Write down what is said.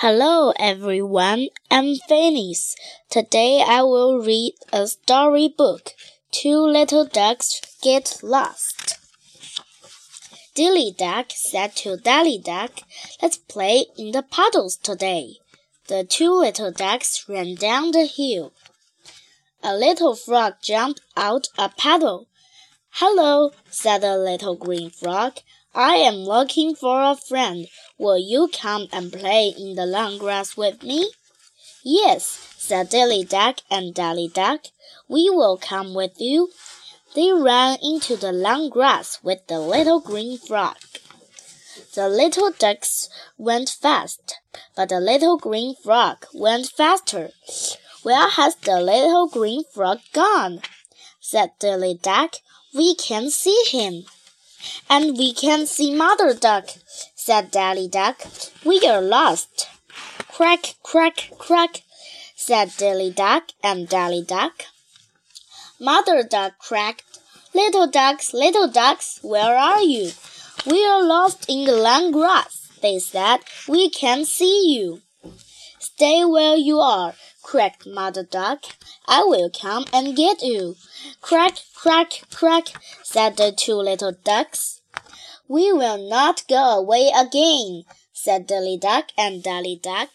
Hello everyone, I'm Phineas. Today I will read a storybook. Two little ducks get lost. Dilly Duck said to Dally Duck, Let's play in the puddles today. The two little ducks ran down the hill. A little frog jumped out a puddle. Hello, said the little green frog. I am looking for a friend. Will you come and play in the long grass with me? Yes, said Dilly Duck and Dally Duck. We will come with you. They ran into the long grass with the little green frog. The little ducks went fast, but the little green frog went faster. Where has the little green frog gone? said Dilly Duck. We can't see him. And we can't see Mother Duck, said Dally Duck. We are lost. Crack, crack, crack, said Dilly Duck and Dally Duck. Mother Duck cracked. Little ducks, little ducks, where are you? We are lost in the long grass, they said. We can't see you. Stay where you are, cracked Mother Duck. I will come and get you. Crack, crack, crack, said the two little ducks. We will not go away again, said Dilly Duck and Dolly Duck.